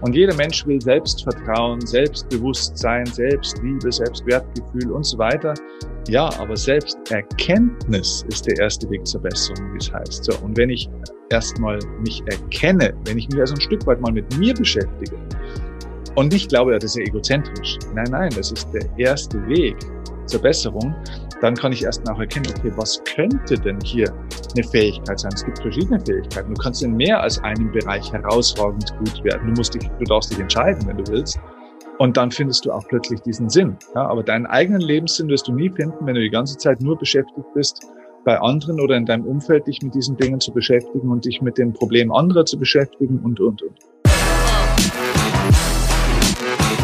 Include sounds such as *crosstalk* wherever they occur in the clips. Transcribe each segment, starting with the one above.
Und jeder Mensch will Selbstvertrauen, Selbstbewusstsein, Selbstliebe, Selbstwertgefühl und so weiter. Ja, aber Selbsterkenntnis ist der erste Weg zur Besserung, wie es heißt. So, und wenn ich erstmal mich erkenne, wenn ich mich also ein Stück weit mal mit mir beschäftige und nicht glaube, das ist ja egozentrisch. Nein, nein, das ist der erste Weg zur Besserung. Dann kann ich erst mal erkennen, okay, was könnte denn hier eine Fähigkeit sein? Es gibt verschiedene Fähigkeiten. Du kannst in mehr als einem Bereich herausragend gut werden. Du musst dich, du darfst dich entscheiden, wenn du willst. Und dann findest du auch plötzlich diesen Sinn. Ja, aber deinen eigenen Lebenssinn wirst du nie finden, wenn du die ganze Zeit nur beschäftigt bist, bei anderen oder in deinem Umfeld dich mit diesen Dingen zu beschäftigen und dich mit den Problemen anderer zu beschäftigen und, und, und.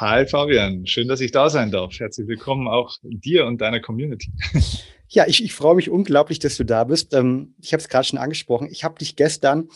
Hi Fabian, schön, dass ich da sein darf. Herzlich willkommen auch dir und deiner Community. Ja, ich, ich freue mich unglaublich, dass du da bist. Ähm, ich habe es gerade schon angesprochen. Ich habe dich gestern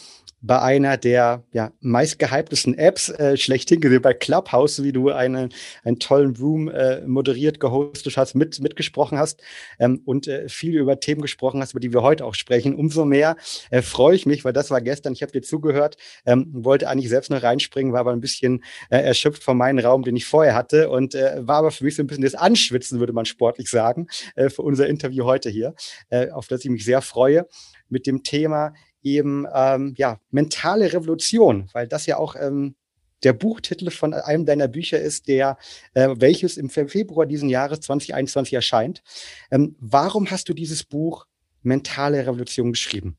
bei einer der ja, meistgehyptesten Apps äh, schlechthin gesehen, bei Clubhouse, wie du eine, einen tollen Room äh, moderiert, gehostet hast, mit, mitgesprochen hast ähm, und äh, viel über Themen gesprochen hast, über die wir heute auch sprechen. Umso mehr äh, freue ich mich, weil das war gestern, ich habe dir zugehört, ähm, wollte eigentlich selbst noch reinspringen, war aber ein bisschen äh, erschöpft von meinem Raum, den ich vorher hatte und äh, war aber für mich so ein bisschen das Anschwitzen, würde man sportlich sagen, äh, für unser Interview heute hier, äh, auf das ich mich sehr freue mit dem Thema eben ähm, ja mentale Revolution, weil das ja auch ähm, der Buchtitel von einem deiner Bücher ist, der äh, welches im Februar diesen Jahres 2021 erscheint. Ähm, warum hast du dieses Buch Mentale Revolution geschrieben?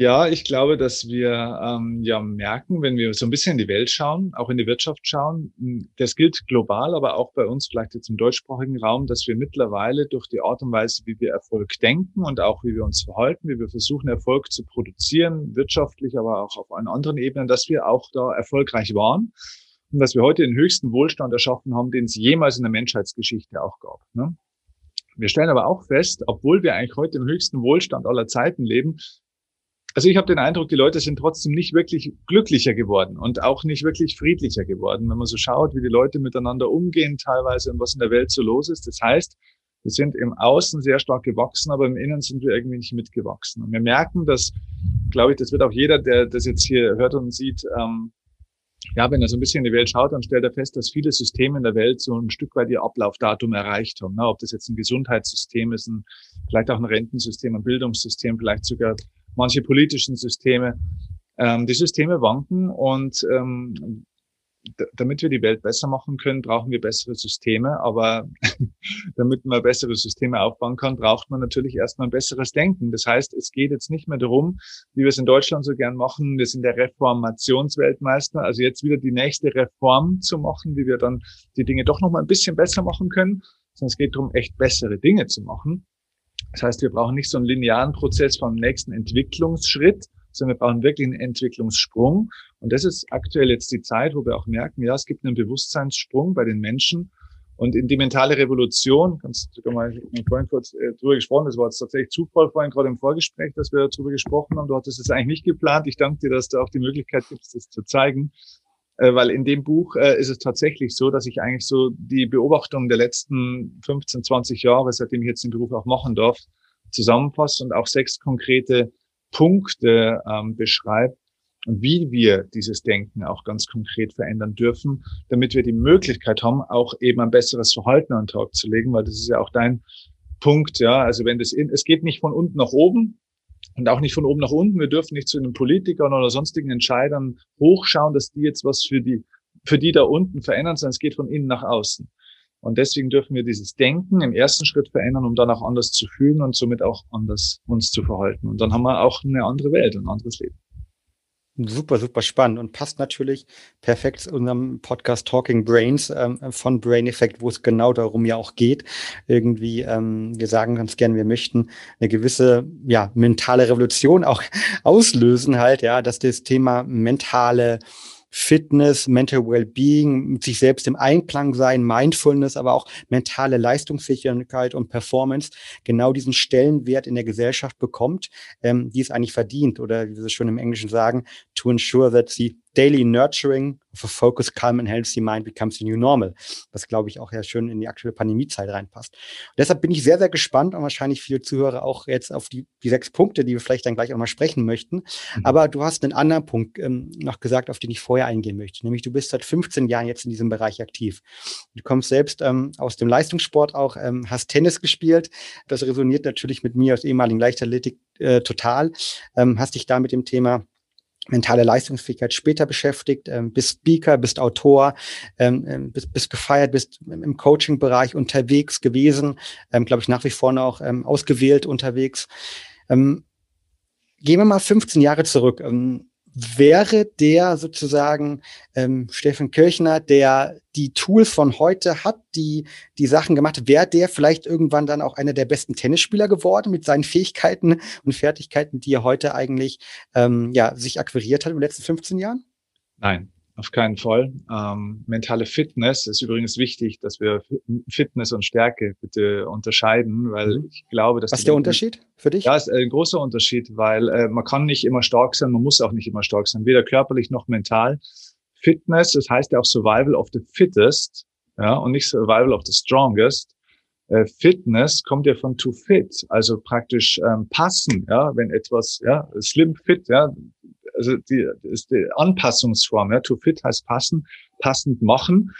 Ja, ich glaube, dass wir ähm, ja merken, wenn wir so ein bisschen in die Welt schauen, auch in die Wirtschaft schauen, hm, das gilt global, aber auch bei uns vielleicht jetzt im deutschsprachigen Raum, dass wir mittlerweile durch die Art und Weise, wie wir Erfolg denken und auch wie wir uns verhalten, wie wir versuchen, Erfolg zu produzieren, wirtschaftlich, aber auch auf allen anderen Ebenen, dass wir auch da erfolgreich waren und dass wir heute den höchsten Wohlstand erschaffen haben, den es jemals in der Menschheitsgeschichte auch gab. Ne? Wir stellen aber auch fest, obwohl wir eigentlich heute im höchsten Wohlstand aller Zeiten leben, also ich habe den Eindruck, die Leute sind trotzdem nicht wirklich glücklicher geworden und auch nicht wirklich friedlicher geworden, wenn man so schaut, wie die Leute miteinander umgehen teilweise und was in der Welt so los ist. Das heißt, wir sind im Außen sehr stark gewachsen, aber im Innen sind wir irgendwie nicht mitgewachsen. Und wir merken, dass, glaube ich, das wird auch jeder, der das jetzt hier hört und sieht, ähm, ja, wenn er so ein bisschen in die Welt schaut, dann stellt er fest, dass viele Systeme in der Welt so ein Stück weit ihr Ablaufdatum erreicht haben. Ne? Ob das jetzt ein Gesundheitssystem ist, ein, vielleicht auch ein Rentensystem, ein Bildungssystem, vielleicht sogar manche politischen Systeme. Ähm, die Systeme wanken und ähm, damit wir die Welt besser machen können, brauchen wir bessere Systeme. Aber *laughs* damit man bessere Systeme aufbauen kann, braucht man natürlich erstmal ein besseres Denken. Das heißt, es geht jetzt nicht mehr darum, wie wir es in Deutschland so gern machen, wir sind der Reformationsweltmeister, also jetzt wieder die nächste Reform zu machen, wie wir dann die Dinge doch noch mal ein bisschen besser machen können, sondern es geht darum, echt bessere Dinge zu machen. Das heißt, wir brauchen nicht so einen linearen Prozess vom nächsten Entwicklungsschritt, sondern wir brauchen wirklich einen Entwicklungssprung. Und das ist aktuell jetzt die Zeit, wo wir auch merken, ja, es gibt einen Bewusstseinssprung bei den Menschen. Und in die mentale Revolution, kannst du mal vorhin kurz äh, drüber gesprochen, das war jetzt tatsächlich Zufall vorhin gerade im Vorgespräch, dass wir darüber gesprochen haben. Du hattest es eigentlich nicht geplant. Ich danke dir, dass du auch die Möglichkeit gibst, das zu zeigen. Äh, weil in dem Buch äh, ist es tatsächlich so, dass ich eigentlich so die Beobachtung der letzten 15, 20 Jahre, seitdem ich jetzt den Beruf auch machen darf, zusammenfasse und auch sechs konkrete Punkte ähm, beschreibe, wie wir dieses Denken auch ganz konkret verändern dürfen, damit wir die Möglichkeit haben, auch eben ein besseres Verhalten an den Tag zu legen, weil das ist ja auch dein Punkt, ja. Also wenn das in, es geht nicht von unten nach oben, und auch nicht von oben nach unten. Wir dürfen nicht zu den Politikern oder sonstigen Entscheidern hochschauen, dass die jetzt was für die, für die da unten verändern, sondern es geht von innen nach außen. Und deswegen dürfen wir dieses Denken im ersten Schritt verändern, um dann auch anders zu fühlen und somit auch anders uns zu verhalten. Und dann haben wir auch eine andere Welt, ein anderes Leben. Super, super spannend und passt natürlich perfekt zu unserem Podcast Talking Brains ähm, von Brain Effect, wo es genau darum ja auch geht. Irgendwie, ähm, wir sagen ganz gern, wir möchten eine gewisse ja, mentale Revolution auch *laughs* auslösen, halt, ja, dass das Thema mentale Fitness, Mental Wellbeing, mit sich selbst im Einklang sein, Mindfulness, aber auch mentale Leistungsfähigkeit und Performance genau diesen Stellenwert in der Gesellschaft bekommt, ähm, die es eigentlich verdient oder wie sie schon im Englischen sagen, to ensure that the daily nurturing of a focused, calm and healthy mind becomes the new normal, was glaube ich auch ja schön in die aktuelle Pandemiezeit reinpasst. Und deshalb bin ich sehr, sehr gespannt und wahrscheinlich viele Zuhörer auch jetzt auf die, die sechs Punkte, die wir vielleicht dann gleich auch mal sprechen möchten. Mhm. Aber du hast einen anderen Punkt ähm, noch gesagt, auf den ich vorher eingehen möchte, nämlich du bist seit 15 Jahren jetzt in diesem Bereich aktiv. Du kommst selbst ähm, aus dem Leistungssport auch, ähm, hast Tennis gespielt. Das resoniert natürlich mit mir als ehemaligen Leichtathletik äh, total. Ähm, hast dich da mit dem Thema mentale Leistungsfähigkeit später beschäftigt, ähm, bist Speaker, bist Autor, ähm, ähm, bist, bist gefeiert, bist im Coaching-Bereich unterwegs gewesen, ähm, glaube ich nach wie vor noch ähm, ausgewählt unterwegs. Ähm, gehen wir mal 15 Jahre zurück. Ähm, wäre der sozusagen ähm, Steffen Kirchner, der die Tools von heute hat, die die Sachen gemacht wäre der vielleicht irgendwann dann auch einer der besten Tennisspieler geworden mit seinen Fähigkeiten und Fertigkeiten, die er heute eigentlich ähm, ja, sich akquiriert hat in den letzten 15 Jahren? Nein, auf keinen Fall. Ähm, mentale Fitness ist übrigens wichtig, dass wir Fitness und Stärke bitte unterscheiden, weil mhm. ich glaube, dass was ist der Unterschied für dich? Ja, ist ein großer Unterschied, weil äh, man kann nicht immer stark sein, man muss auch nicht immer stark sein, weder körperlich noch mental. Fitness, das heißt ja auch Survival of the Fittest, ja, und nicht Survival of the Strongest. Äh, Fitness kommt ja von to fit, also praktisch ähm, passen, ja, wenn etwas, ja, slim fit, ja, also die, ist die Anpassungsform. Ja. To fit heißt passen, passend machen.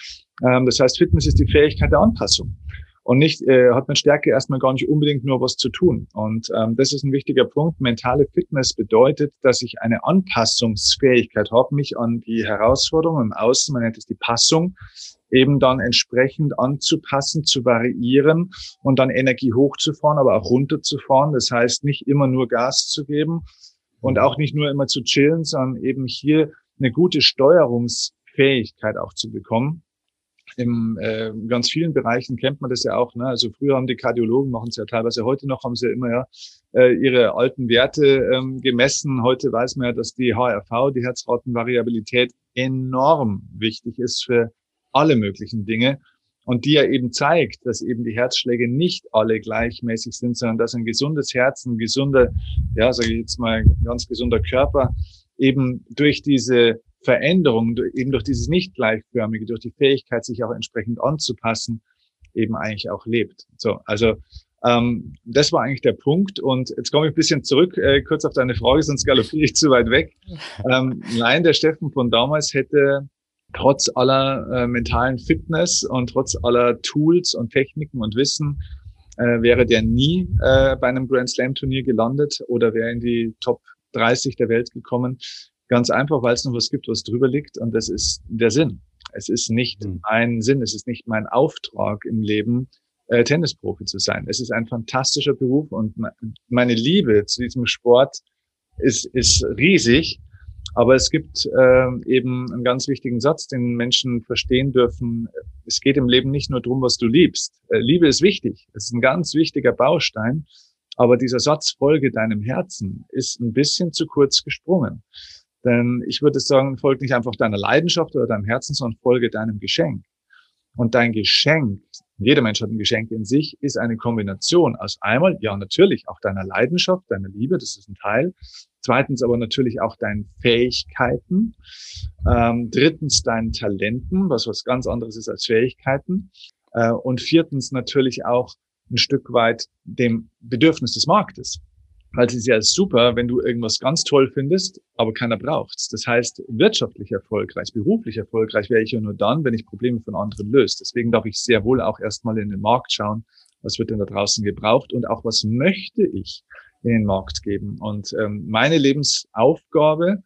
Ähm, das heißt, Fitness ist die Fähigkeit der Anpassung. Und nicht äh, hat mit Stärke erstmal gar nicht unbedingt nur was zu tun. Und ähm, das ist ein wichtiger Punkt. Mentale Fitness bedeutet, dass ich eine Anpassungsfähigkeit habe, mich an die Herausforderungen im Außen, man nennt es die Passung, eben dann entsprechend anzupassen, zu variieren und dann Energie hochzufahren, aber auch runterzufahren. Das heißt, nicht immer nur Gas zu geben, und auch nicht nur immer zu chillen, sondern eben hier eine gute Steuerungsfähigkeit auch zu bekommen. In äh, ganz vielen Bereichen kennt man das ja auch. Ne? Also früher haben die Kardiologen, machen es ja teilweise heute noch, haben sie ja immer ja äh, ihre alten Werte ähm, gemessen. Heute weiß man ja, dass die HRV, die Herzratenvariabilität, enorm wichtig ist für alle möglichen Dinge und die ja eben zeigt, dass eben die Herzschläge nicht alle gleichmäßig sind, sondern dass ein gesundes Herz, ein gesunder, ja, sage ich jetzt mal, ganz gesunder Körper eben durch diese Veränderung, eben durch dieses nicht gleichförmige, durch die Fähigkeit, sich auch entsprechend anzupassen, eben eigentlich auch lebt. So, also ähm, das war eigentlich der Punkt. Und jetzt komme ich ein bisschen zurück, äh, kurz auf deine Frage, sonst galoppiere ich zu weit weg. *laughs* Ähm, nein, der Steffen von damals hätte trotz aller äh, mentalen Fitness und trotz aller Tools und Techniken und Wissen äh, wäre der nie äh, bei einem Grand Slam Turnier gelandet oder wäre in die Top 30 der Welt gekommen. Ganz einfach, weil es noch was gibt, was drüber liegt und das ist der Sinn. Es ist nicht mhm. ein Sinn, es ist nicht mein Auftrag im Leben, äh, Tennisprofi zu sein. Es ist ein fantastischer Beruf und meine Liebe zu diesem Sport ist, ist riesig. Aber es gibt äh, eben einen ganz wichtigen Satz, den Menschen verstehen dürfen. Es geht im Leben nicht nur darum, was du liebst. Äh, Liebe ist wichtig. Es ist ein ganz wichtiger Baustein. Aber dieser Satz, folge deinem Herzen, ist ein bisschen zu kurz gesprungen. Denn ich würde sagen, folge nicht einfach deiner Leidenschaft oder deinem Herzen, sondern folge deinem Geschenk. Und dein Geschenk, jeder Mensch hat ein Geschenk in sich, ist eine Kombination aus einmal, ja, natürlich auch deiner Leidenschaft, deiner Liebe, das ist ein Teil. Zweitens aber natürlich auch deinen Fähigkeiten. Ähm, drittens deinen Talenten, was was ganz anderes ist als Fähigkeiten. Äh, und viertens natürlich auch ein Stück weit dem Bedürfnis des Marktes. Weil es ist ja super, wenn du irgendwas ganz toll findest, aber keiner braucht's. Das heißt, wirtschaftlich erfolgreich, beruflich erfolgreich wäre ich ja nur dann, wenn ich Probleme von anderen löse. Deswegen darf ich sehr wohl auch erstmal in den Markt schauen, was wird denn da draußen gebraucht und auch was möchte ich in den Markt geben. Und ähm, meine Lebensaufgabe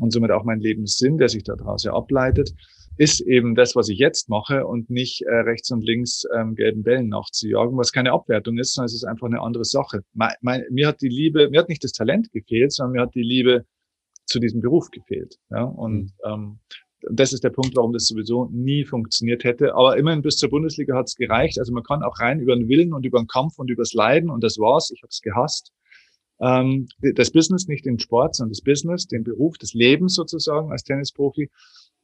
und somit auch mein Lebenssinn, der sich daraus ja ableitet, ist eben das, was ich jetzt mache und nicht äh, rechts und links ähm, gelben Bällen nachzujagen, was keine Abwertung ist, sondern es ist einfach eine andere Sache. Mein, mein, mir hat die Liebe, mir hat nicht das Talent gefehlt, sondern mir hat die Liebe zu diesem Beruf gefehlt. Ja? Und mhm. ähm, das ist der Punkt, warum das sowieso nie funktioniert hätte. Aber immerhin bis zur Bundesliga hat es gereicht. Also man kann auch rein über den Willen und über den Kampf und übers Leiden und das war's. Ich habe es gehasst. Ähm, das Business, nicht den Sport, sondern das Business, den Beruf, das Leben sozusagen als Tennisprofi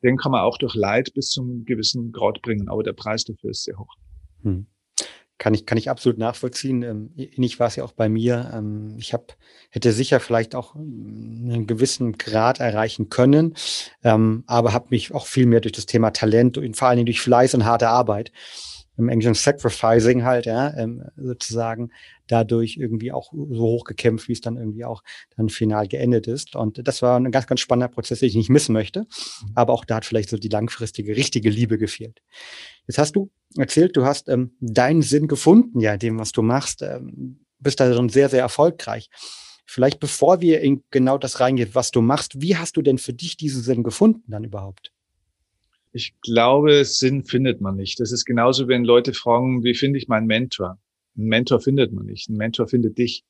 den kann man auch durch Leid bis zum gewissen Grad bringen, aber der Preis dafür ist sehr hoch. Hm. Kann ich, kann ich absolut nachvollziehen. Ähm, ähnlich war es ja auch bei mir. Ähm, ich hab, hätte sicher vielleicht auch einen gewissen Grad erreichen können, ähm, aber habe mich auch viel mehr durch das Thema Talent und vor allen Dingen durch Fleiß und harte Arbeit im Englischen Sacrificing halt, ja, ähm, sozusagen dadurch irgendwie auch so hochgekämpft, wie es dann irgendwie auch dann final geendet ist. Und das war ein ganz, ganz spannender Prozess, den ich nicht missen möchte. Mhm. Aber auch da hat vielleicht so die langfristige, richtige Liebe gefehlt. Jetzt hast du erzählt, du hast ähm, deinen Sinn gefunden, ja, dem, was du machst. Ähm, bist da schon sehr, sehr erfolgreich. Vielleicht bevor wir in genau das reingehen, was du machst, wie hast du denn für dich diesen Sinn gefunden dann überhaupt? Ich glaube, Sinn findet man nicht. Das ist genauso, wenn Leute fragen, wie finde ich meinen Mentor? Ein Mentor findet man nicht. Ein Mentor findet dich.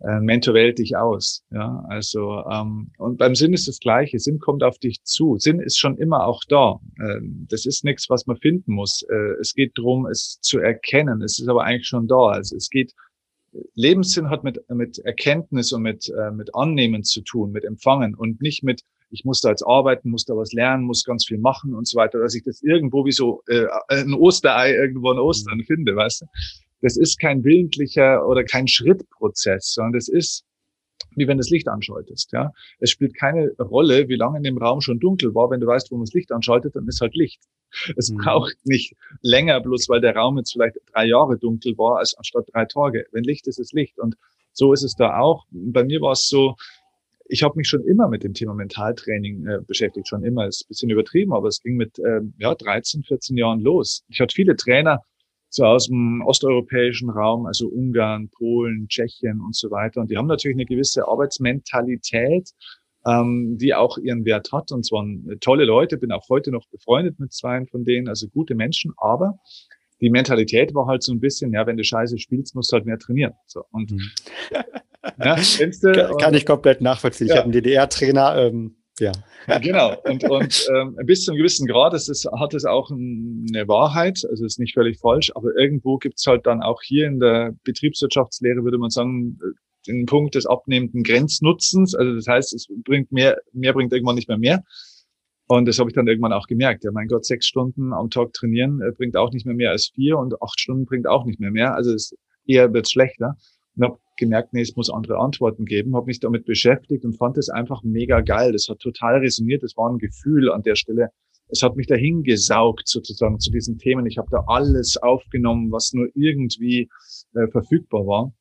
Ein Mentor wählt dich aus. Ja, also ähm, und beim Sinn ist das Gleiche. Sinn kommt auf dich zu. Sinn ist schon immer auch da. Ähm, das ist nichts, was man finden muss. Äh, es geht darum, es zu erkennen. Es ist aber eigentlich schon da. Also es geht Lebenssinn hat mit mit Erkenntnis und mit äh, mit Annehmen zu tun, mit Empfangen und nicht mit ich muss da jetzt arbeiten, muss da was lernen, muss ganz viel machen und so weiter, dass ich das irgendwo wie so äh, ein Osterei irgendwo in Ostern mhm. finde, weißt du? Das ist kein willentlicher oder kein Schrittprozess, sondern das ist wie wenn du das Licht anschaltest. Ja, es spielt keine Rolle, wie lange in dem Raum schon dunkel war. Wenn du weißt, wo man das Licht anschaltet, dann ist halt Licht. Es mhm. braucht nicht länger, bloß weil der Raum jetzt vielleicht drei Jahre dunkel war, als anstatt drei Tage. Wenn Licht ist, ist Licht. Und so ist es da auch. Bei mir war es so, ich habe mich schon immer mit dem Thema Mentaltraining äh, beschäftigt, schon immer. Ist ein bisschen übertrieben, aber es ging mit äh, ja, 13, 14 Jahren los. Ich hatte viele Trainer so aus dem osteuropäischen Raum, also Ungarn, Polen, Tschechien und so weiter. Und die haben natürlich eine gewisse Arbeitsmentalität, ähm, die auch ihren Wert hat. Und zwar tolle Leute, bin auch heute noch befreundet mit zwei von denen, also gute Menschen. Aber die Mentalität war halt so ein bisschen, ja, wenn du Scheiße spielst, musst du halt mehr trainieren. So und mhm. *laughs* Ja, du, kann, kann ich komplett nachvollziehen. Ja. Ich habe einen DDR-Trainer, ähm, ja. Genau. Und, und ähm, bis zu einem gewissen Grad ist es, hat es auch eine Wahrheit, also ist nicht völlig falsch, aber irgendwo gibt es halt dann auch hier in der Betriebswirtschaftslehre, würde man sagen, den Punkt des abnehmenden Grenznutzens. Also das heißt, es bringt mehr, mehr bringt irgendwann nicht mehr mehr. Und das habe ich dann irgendwann auch gemerkt. Ja, mein Gott, sechs Stunden am Tag trainieren äh, bringt auch nicht mehr mehr als vier und acht Stunden bringt auch nicht mehr mehr. Also es eher wird schlechter. Und habe gemerkt, nee, es muss andere Antworten geben, habe mich damit beschäftigt und fand es einfach mega geil. Das hat total resoniert, das war ein Gefühl an der Stelle. Es hat mich dahin gesaugt sozusagen zu diesen Themen. Ich habe da alles aufgenommen, was nur irgendwie äh, verfügbar war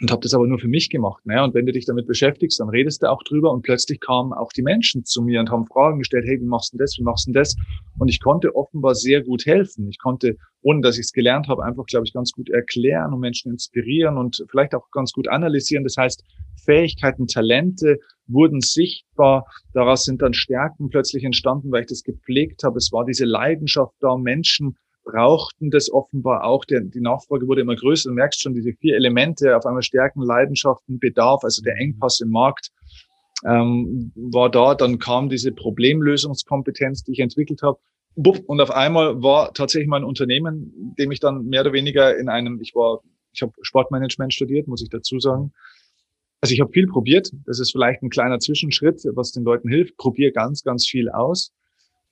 und habe das aber nur für mich gemacht. Naja, und wenn du dich damit beschäftigst, dann redest du auch drüber und plötzlich kamen auch die Menschen zu mir und haben Fragen gestellt, hey, wie machst du das, wie machst du das? Und ich konnte offenbar sehr gut helfen. Ich konnte, ohne dass ich es gelernt habe, einfach, glaube ich, ganz gut erklären und Menschen inspirieren und vielleicht auch ganz gut analysieren. Das heißt, Fähigkeiten, Talente wurden sichtbar. Daraus sind dann Stärken plötzlich entstanden, weil ich das gepflegt habe. Es war diese Leidenschaft da, Menschen brauchten das offenbar auch. Der, die Nachfrage wurde immer größer. Du merkst schon diese vier Elemente, auf einmal Stärken, Leidenschaften, Bedarf, also der Engpass im Markt ähm, war da. Dann kam diese Problemlösungskompetenz, die ich entwickelt habe. Und auf einmal war tatsächlich mein Unternehmen, dem ich dann mehr oder weniger in einem, ich war, ich habe Sportmanagement studiert, muss ich dazu sagen. Also ich habe viel probiert. Das ist vielleicht ein kleiner Zwischenschritt, was den Leuten hilft. Probier ganz, ganz viel aus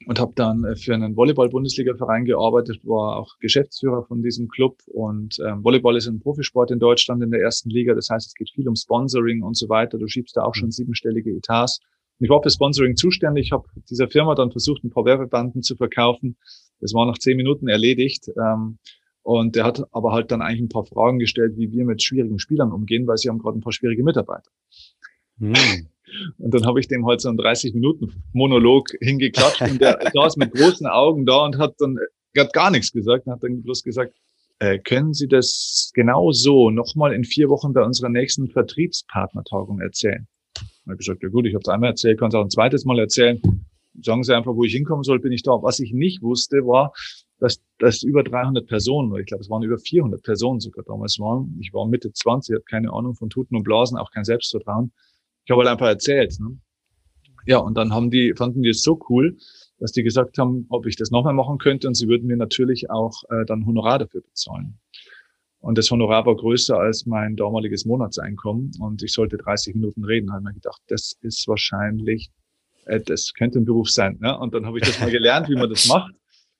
und habe dann äh, für einen Volleyball-Bundesliga-Verein gearbeitet, war auch Geschäftsführer von diesem Club und ähm, Volleyball ist ein Profisport in Deutschland in der ersten Liga, das heißt, es geht viel um Sponsoring und so weiter. Du schiebst da auch schon siebenstellige Etats. Und ich war für Sponsoring zuständig, habe dieser Firma dann versucht, ein paar Werbebanden zu verkaufen. Das war nach zehn Minuten erledigt. Ähm, und der hat aber halt dann eigentlich ein paar Fragen gestellt, wie wir mit schwierigen Spielern umgehen, weil sie haben gerade ein paar schwierige Mitarbeiter. Hm. Und dann habe ich dem halt so einen 30 Minuten Monolog hingeklatscht und der *laughs* saß mit großen Augen da und hat dann hat gar nichts gesagt und hat dann bloß gesagt, äh, können Sie das genau so nochmal in vier Wochen bei unserer nächsten Vertriebspartnertagung erzählen? Ich habe gesagt, ja gut, ich habe es einmal erzählt, kann es auch ein zweites Mal erzählen. Sagen Sie einfach, wo ich hinkommen soll, bin ich da. Was ich nicht wusste, war, dass das über 300 Personen, ich glaube, es waren über 400 Personen sogar damals waren. Ich war Mitte 20, hatte keine Ahnung von Tuten und Blasen, auch kein Selbstvertrauen. Ich habe halt einfach erzählt. Ne? Ja, und dann haben die, fanden die es so cool, dass die gesagt haben, ob ich das nochmal machen könnte und sie würden mir natürlich auch äh, dann Honorar dafür bezahlen. Und das Honorar war größer als mein damaliges Monatseinkommen und ich sollte 30 Minuten reden. Habe ich mir gedacht, das ist wahrscheinlich äh, das könnte ein Beruf sein. Ne? Und dann habe ich das mal gelernt, wie man das macht.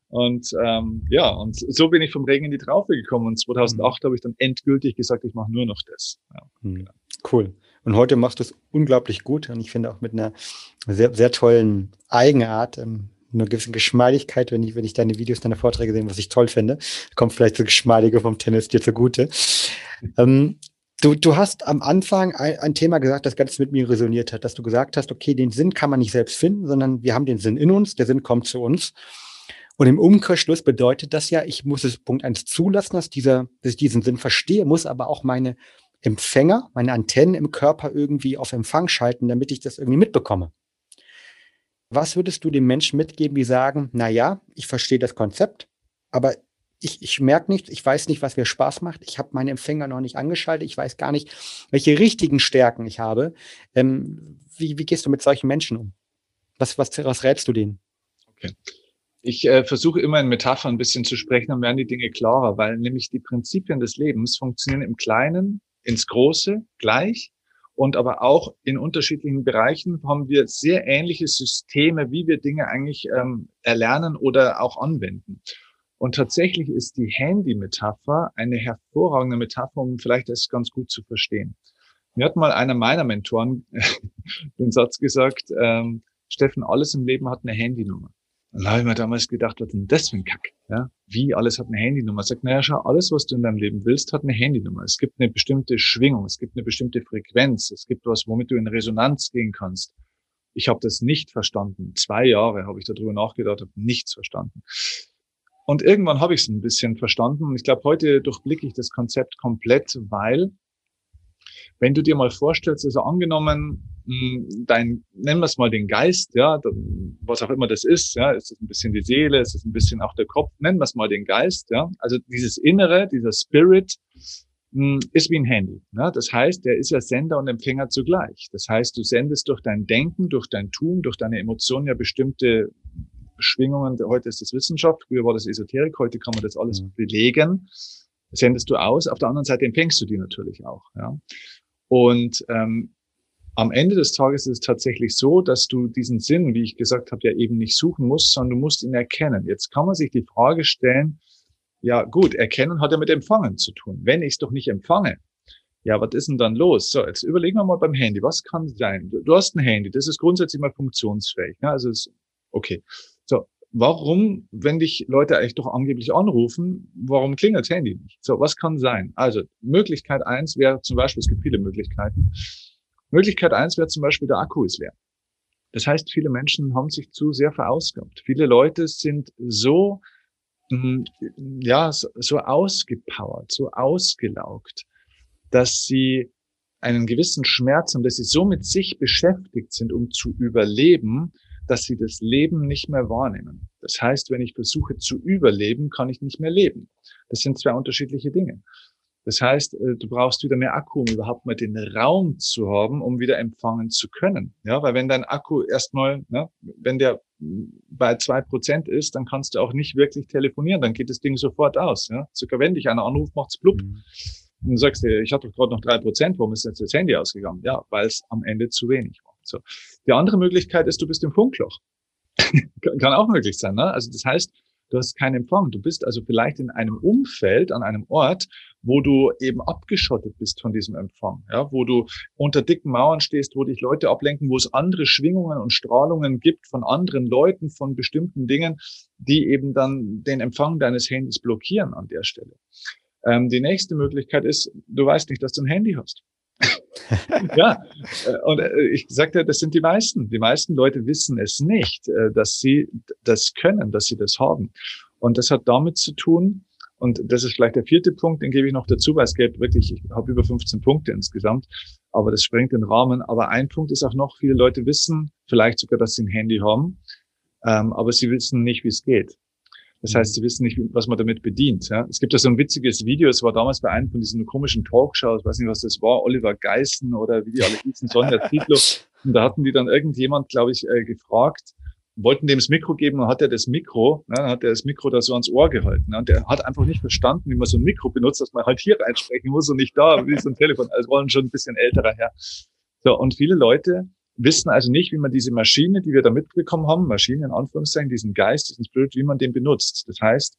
Und ähm, ja, und so bin ich vom Regen in die Traufe gekommen. Und 2008 mhm. habe ich dann endgültig gesagt, ich mache nur noch das. Ja. Mhm. Cool. Und heute machst du es unglaublich gut. Und ich finde auch mit einer sehr, sehr tollen Eigenart, ähm, eine gewisse Geschmeidigkeit, wenn ich, wenn ich deine Videos, deine Vorträge sehe, was ich toll finde. Kommt vielleicht so Geschmeidige vom Tennis dir zugute. Ähm, Du, du hast am Anfang ein, ein, Thema gesagt, das ganz mit mir resoniert hat, dass du gesagt hast, okay, den Sinn kann man nicht selbst finden, sondern wir haben den Sinn in uns, der Sinn kommt zu uns. Und im Umkehrschluss bedeutet das ja, ich muss es Punkt eins zulassen, dass, dieser, dass ich diesen Sinn verstehe, muss aber auch meine Empfänger, meine Antennen im Körper irgendwie auf Empfang schalten, damit ich das irgendwie mitbekomme. Was würdest du den Menschen mitgeben, die sagen, na ja, ich verstehe das Konzept, aber ich, ich merke nicht, ich weiß nicht, was mir Spaß macht. Ich habe meine Empfänger noch nicht angeschaltet. Ich weiß gar nicht, welche richtigen Stärken ich habe. Ähm, wie, wie gehst du mit solchen Menschen um? Was, was, was rätst du denen? Okay. Ich äh, versuche immer in Metaphern ein bisschen zu sprechen, dann werden die Dinge klarer, weil nämlich die Prinzipien des Lebens funktionieren im Kleinen, ins Große gleich und aber auch in unterschiedlichen Bereichen haben wir sehr ähnliche Systeme, wie wir Dinge eigentlich ähm, erlernen oder auch anwenden. Und tatsächlich ist die Handy-Metapher eine hervorragende Metapher, um vielleicht das ganz gut zu verstehen. Mir hat mal einer meiner Mentoren *laughs* den Satz gesagt, ähm, Steffen, alles im Leben hat eine Handynummer. Und da habe ich mir damals gedacht, was denn das für ein Kack? Ja? Wie alles hat eine Handynummer? Sagt, naja, schau, alles, was du in deinem Leben willst, hat eine Handynummer. Es gibt eine bestimmte Schwingung, es gibt eine bestimmte Frequenz, es gibt was, womit du in Resonanz gehen kannst. Ich habe das nicht verstanden. Zwei Jahre habe ich darüber nachgedacht, habe nichts verstanden. Und irgendwann habe ich es ein bisschen verstanden. Und ich glaube, heute durchblicke ich das Konzept komplett, weil wenn du dir mal vorstellst, also angenommen, hm, dein, nennen wir es mal den Geist, ja, was auch immer das ist, ja, ist es ein bisschen die Seele, ist es ein bisschen auch der Kopf, nennen wir es mal den Geist, ja, also dieses Innere, dieser Spirit, hm, ist wie ein Handy. Ja? Das heißt, der ist ja Sender und Empfänger zugleich. Das heißt, du sendest durch dein Denken, durch dein Tun, durch deine Emotionen ja bestimmte Schwingungen. Heute ist das Wissenschaft, früher war das Esoterik, heute kann man das alles mhm. belegen. Sendest du aus. Auf der anderen Seite empfängst du die natürlich auch. Ja. Und ähm, am Ende des Tages ist es tatsächlich so, dass du diesen Sinn, wie ich gesagt habe, ja eben nicht suchen musst, sondern du musst ihn erkennen. Jetzt kann man sich die Frage stellen, ja gut, erkennen hat ja mit Empfangen zu tun. Wenn ich es doch nicht empfange, ja, was ist denn dann los? So, jetzt überlegen wir mal beim Handy. Was kann sein? Du, du hast ein Handy, das ist grundsätzlich mal funktionsfähig. Ne? Also ist okay. So, warum, wenn dich Leute eigentlich doch angeblich anrufen, warum klingelt Handy nicht? So, was kann sein? Also, Möglichkeit eins wäre zum Beispiel, es gibt viele Möglichkeiten. Möglichkeit eins wäre zum Beispiel, der Akku ist leer. Das heißt, viele Menschen haben sich zu sehr verausgabt. Viele Leute sind so, hm, ja, so ausgepowert, so ausgelaugt, dass sie einen gewissen Schmerz haben, dass sie so mit sich beschäftigt sind, um zu überleben, dass sie das Leben nicht mehr wahrnehmen. Das heißt, wenn ich versuche zu überleben, kann ich nicht mehr leben. Das sind zwei unterschiedliche Dinge. Das heißt, äh, du brauchst wieder mehr Akku, um überhaupt mal den Raum zu haben, um wieder empfangen zu können. Ja, weil wenn dein Akku erstmal, ne, wenn der bei zwei Prozent ist, dann kannst du auch nicht wirklich telefonieren. Dann geht das Ding sofort aus. Ja, sogar wenn dich einer anruft, macht's blub. Mhm. Und du sagst dir, ich hatte gerade noch drei Prozent, warum ist jetzt das Handy ausgegangen? Ja, weil es am Ende zu wenig war. So. Die andere Möglichkeit ist, du bist im Funkloch. *laughs* Kann auch möglich sein. Ne? Also das heißt, du hast keinen Empfang. Du bist also vielleicht in einem Umfeld, an einem Ort, wo du eben abgeschottet bist von diesem Empfang, ja, wo du unter dicken Mauern stehst, wo dich Leute ablenken, wo es andere Schwingungen und Strahlungen gibt von anderen Leuten, von bestimmten Dingen, die eben dann den Empfang deines Handys blockieren an der Stelle. Ähm, die nächste Möglichkeit ist, du weißt nicht, dass du ein Handy hast. Ja, äh, und äh, ich sagte, das sind die meisten. Die meisten Leute wissen es nicht, äh, dass sie das können, dass sie das haben. Und das hat damit zu tun, und das ist vielleicht der vierte Punkt, den gebe ich noch dazu, weil es gibt wirklich, ich habe über 15 Punkte insgesamt, aber das sprengt den Rahmen. Aber ein Punkt ist auch noch, viele Leute wissen vielleicht sogar, dass sie ein Handy haben, ähm, aber sie wissen nicht, wie es geht. Das heißt, sie wissen nicht, was man damit bedient. Ja? Es gibt ja so ein witziges Video, es war damals bei einem von diesen komischen Talkshows, weiß nicht, was das war, Oliver Geissen oder wie die alle hießen, Sonja Titlo. *laughs* Und da hatten die dann irgendjemand, glaube ich, äh, gefragt, wollten dem das Mikro geben und hat er das Mikro, ne, dann hat er das Mikro da so ans Ohr gehalten. Ne, und der hat einfach nicht verstanden, wie man so ein Mikro benutzt, dass man halt hier reinsprechen muss und nicht da, wie so ein Telefon. Also waren schon ein bisschen älterer Herr. So, und viele Leute wissen also nicht, wie man diese Maschine, die wir da mitbekommen haben, Maschine in Anführungszeichen, diesen Geist, diesen Spirit, wie man den benutzt. Das heißt,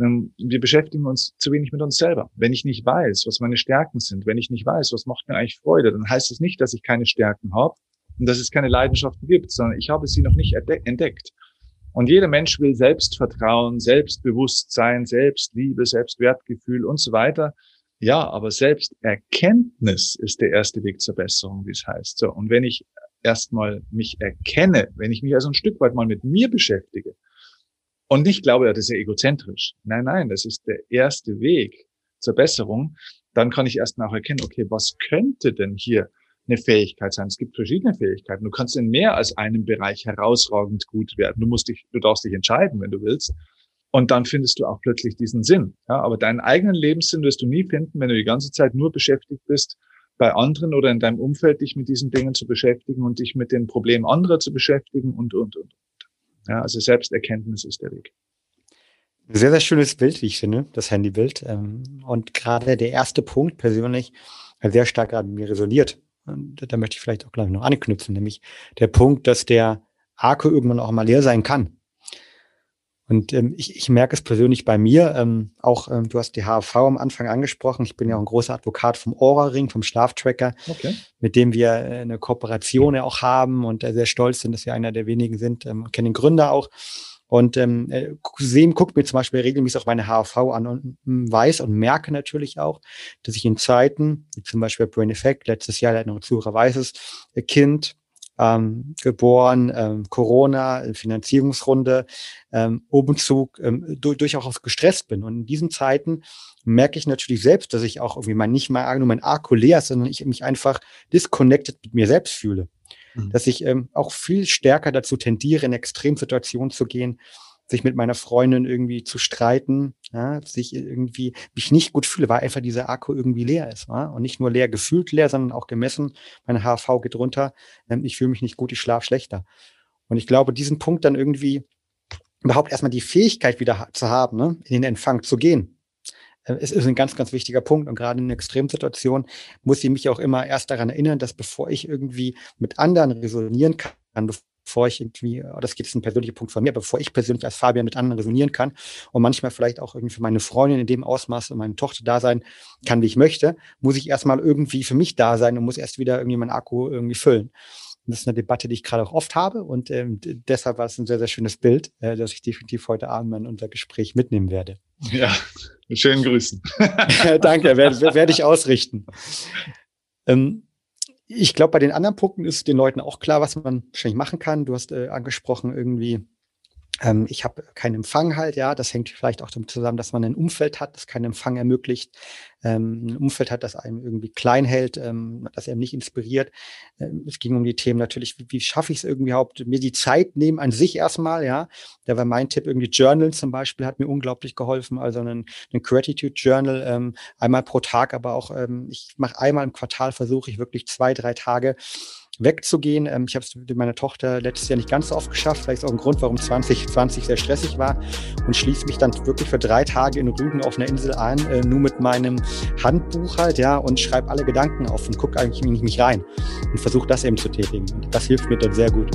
ähm, wir beschäftigen uns zu wenig mit uns selber. Wenn ich nicht weiß, was meine Stärken sind, wenn ich nicht weiß, was macht mir eigentlich Freude, dann heißt es das nicht, dass ich keine Stärken habe und dass es keine Leidenschaften gibt, sondern ich habe sie noch nicht entdeckt. Und jeder Mensch will Selbstvertrauen, Selbstbewusstsein, Selbstliebe, Selbstwertgefühl und so weiter. Ja, aber Selbsterkenntnis ist der erste Weg zur Besserung, wie es heißt. So. Und wenn ich erstmal mich erkenne, wenn ich mich also ein Stück weit mal mit mir beschäftige und nicht glaube, das ist ja egozentrisch. Nein, nein, das ist der erste Weg zur Besserung. Dann kann ich erstmal auch erkennen, okay, was könnte denn hier eine Fähigkeit sein. Es gibt verschiedene Fähigkeiten. Du kannst in mehr als einem Bereich herausragend gut werden. Du musst dich, du darfst dich entscheiden, wenn du willst. Und dann findest du auch plötzlich diesen Sinn. Ja, aber deinen eigenen Lebenssinn wirst du nie finden, wenn du die ganze Zeit nur beschäftigt bist, bei anderen oder in deinem Umfeld dich mit diesen Dingen zu beschäftigen und dich mit den Problemen anderer zu beschäftigen und, und, und. Ja, also Selbsterkenntnis ist der Weg. Sehr, sehr schönes Bild, wie ich finde, das Handybild. Ähm, und gerade der erste Punkt persönlich sehr stark gerade mit mir resoniert. Und da möchte ich vielleicht auch gleich noch anknüpfen, nämlich der Punkt, dass der Akku irgendwann auch mal leer sein kann. Und ähm, ich, ich merke es persönlich bei mir, ähm, auch ähm, du hast die HV am Anfang angesprochen. Ich bin ja auch ein großer Advokat vom Aura-Ring, vom Schlaftracker, okay. mit dem wir äh, eine Kooperation ja auch haben und äh, sehr stolz sind, dass wir einer der wenigen sind. Ähm, kennen den Gründer auch. Und ähm, äh, Sem guckt mir zum Beispiel regelmäßig auch meine HV an und hm, weiß und merke natürlich auch, dass ich in Zeiten, wie zum Beispiel Brain Effect, letztes Jahr, der noch Zuhörer weiß es, Kind, ähm, geboren, ähm, Corona, Finanzierungsrunde, ähm, Umzug, ähm, durch, durchaus gestresst bin. Und in diesen Zeiten merke ich natürlich selbst, dass ich auch irgendwie mal nicht mal nur mein Akku leer ist, sondern ich mich einfach disconnected mit mir selbst fühle. Mhm. Dass ich ähm, auch viel stärker dazu tendiere, in Extremsituationen zu gehen, sich mit meiner Freundin irgendwie zu streiten, ja, sich irgendwie mich nicht gut fühle, weil einfach dieser Akku irgendwie leer ist. Ja? Und nicht nur leer gefühlt leer, sondern auch gemessen. Meine HV geht runter, ähm, ich fühle mich nicht gut, ich schlafe schlechter. Und ich glaube, diesen Punkt dann irgendwie überhaupt erstmal die Fähigkeit wieder zu haben, ne, in den Empfang zu gehen. Äh, es ist ein ganz, ganz wichtiger Punkt. Und gerade in Extremsituationen muss ich mich auch immer erst daran erinnern, dass bevor ich irgendwie mit anderen resonieren kann, bevor ich irgendwie, oh, das geht jetzt ein persönlicher Punkt von mir, bevor ich persönlich als Fabian mit anderen resonieren kann und manchmal vielleicht auch irgendwie für meine Freundin in dem Ausmaß und meine Tochter da sein kann, wie ich möchte, muss ich erstmal irgendwie für mich da sein und muss erst wieder irgendwie meinen Akku irgendwie füllen. Und das ist eine Debatte, die ich gerade auch oft habe und ähm, deshalb war es ein sehr, sehr schönes Bild, äh, das ich definitiv heute Abend in unser Gespräch mitnehmen werde. Ja, schönen Grüßen. *laughs* Danke, werde, werde ich ausrichten. Ähm, ich glaube, bei den anderen Punkten ist den Leuten auch klar, was man wahrscheinlich machen kann. Du hast äh, angesprochen, irgendwie ähm, ich habe keinen Empfang halt, ja. Das hängt vielleicht auch damit zusammen, dass man ein Umfeld hat, das keinen Empfang ermöglicht. Ähm, ein Umfeld hat, das einem irgendwie klein hält, ähm, das einem nicht inspiriert. Ähm, es ging um die Themen natürlich, wie, wie schaffe ich es irgendwie überhaupt, mir die Zeit nehmen an sich erstmal, ja. Da war mein Tipp irgendwie Journal zum Beispiel, hat mir unglaublich geholfen. Also ein, ein Gratitude Journal, ähm, einmal pro Tag, aber auch, ähm, ich mache einmal im Quartal, versuche ich wirklich zwei, drei Tage wegzugehen. Ähm, ich habe es mit meiner Tochter letztes Jahr nicht ganz so oft geschafft. Vielleicht ist auch ein Grund, warum 2020 sehr stressig war. Und schließe mich dann wirklich für drei Tage in Rügen auf einer Insel ein, äh, nur mit meinem Handbuch halt, ja, und schreibe alle Gedanken auf und gucke eigentlich nicht mich rein und versuche das eben zu tätigen. Und das hilft mir dann sehr gut.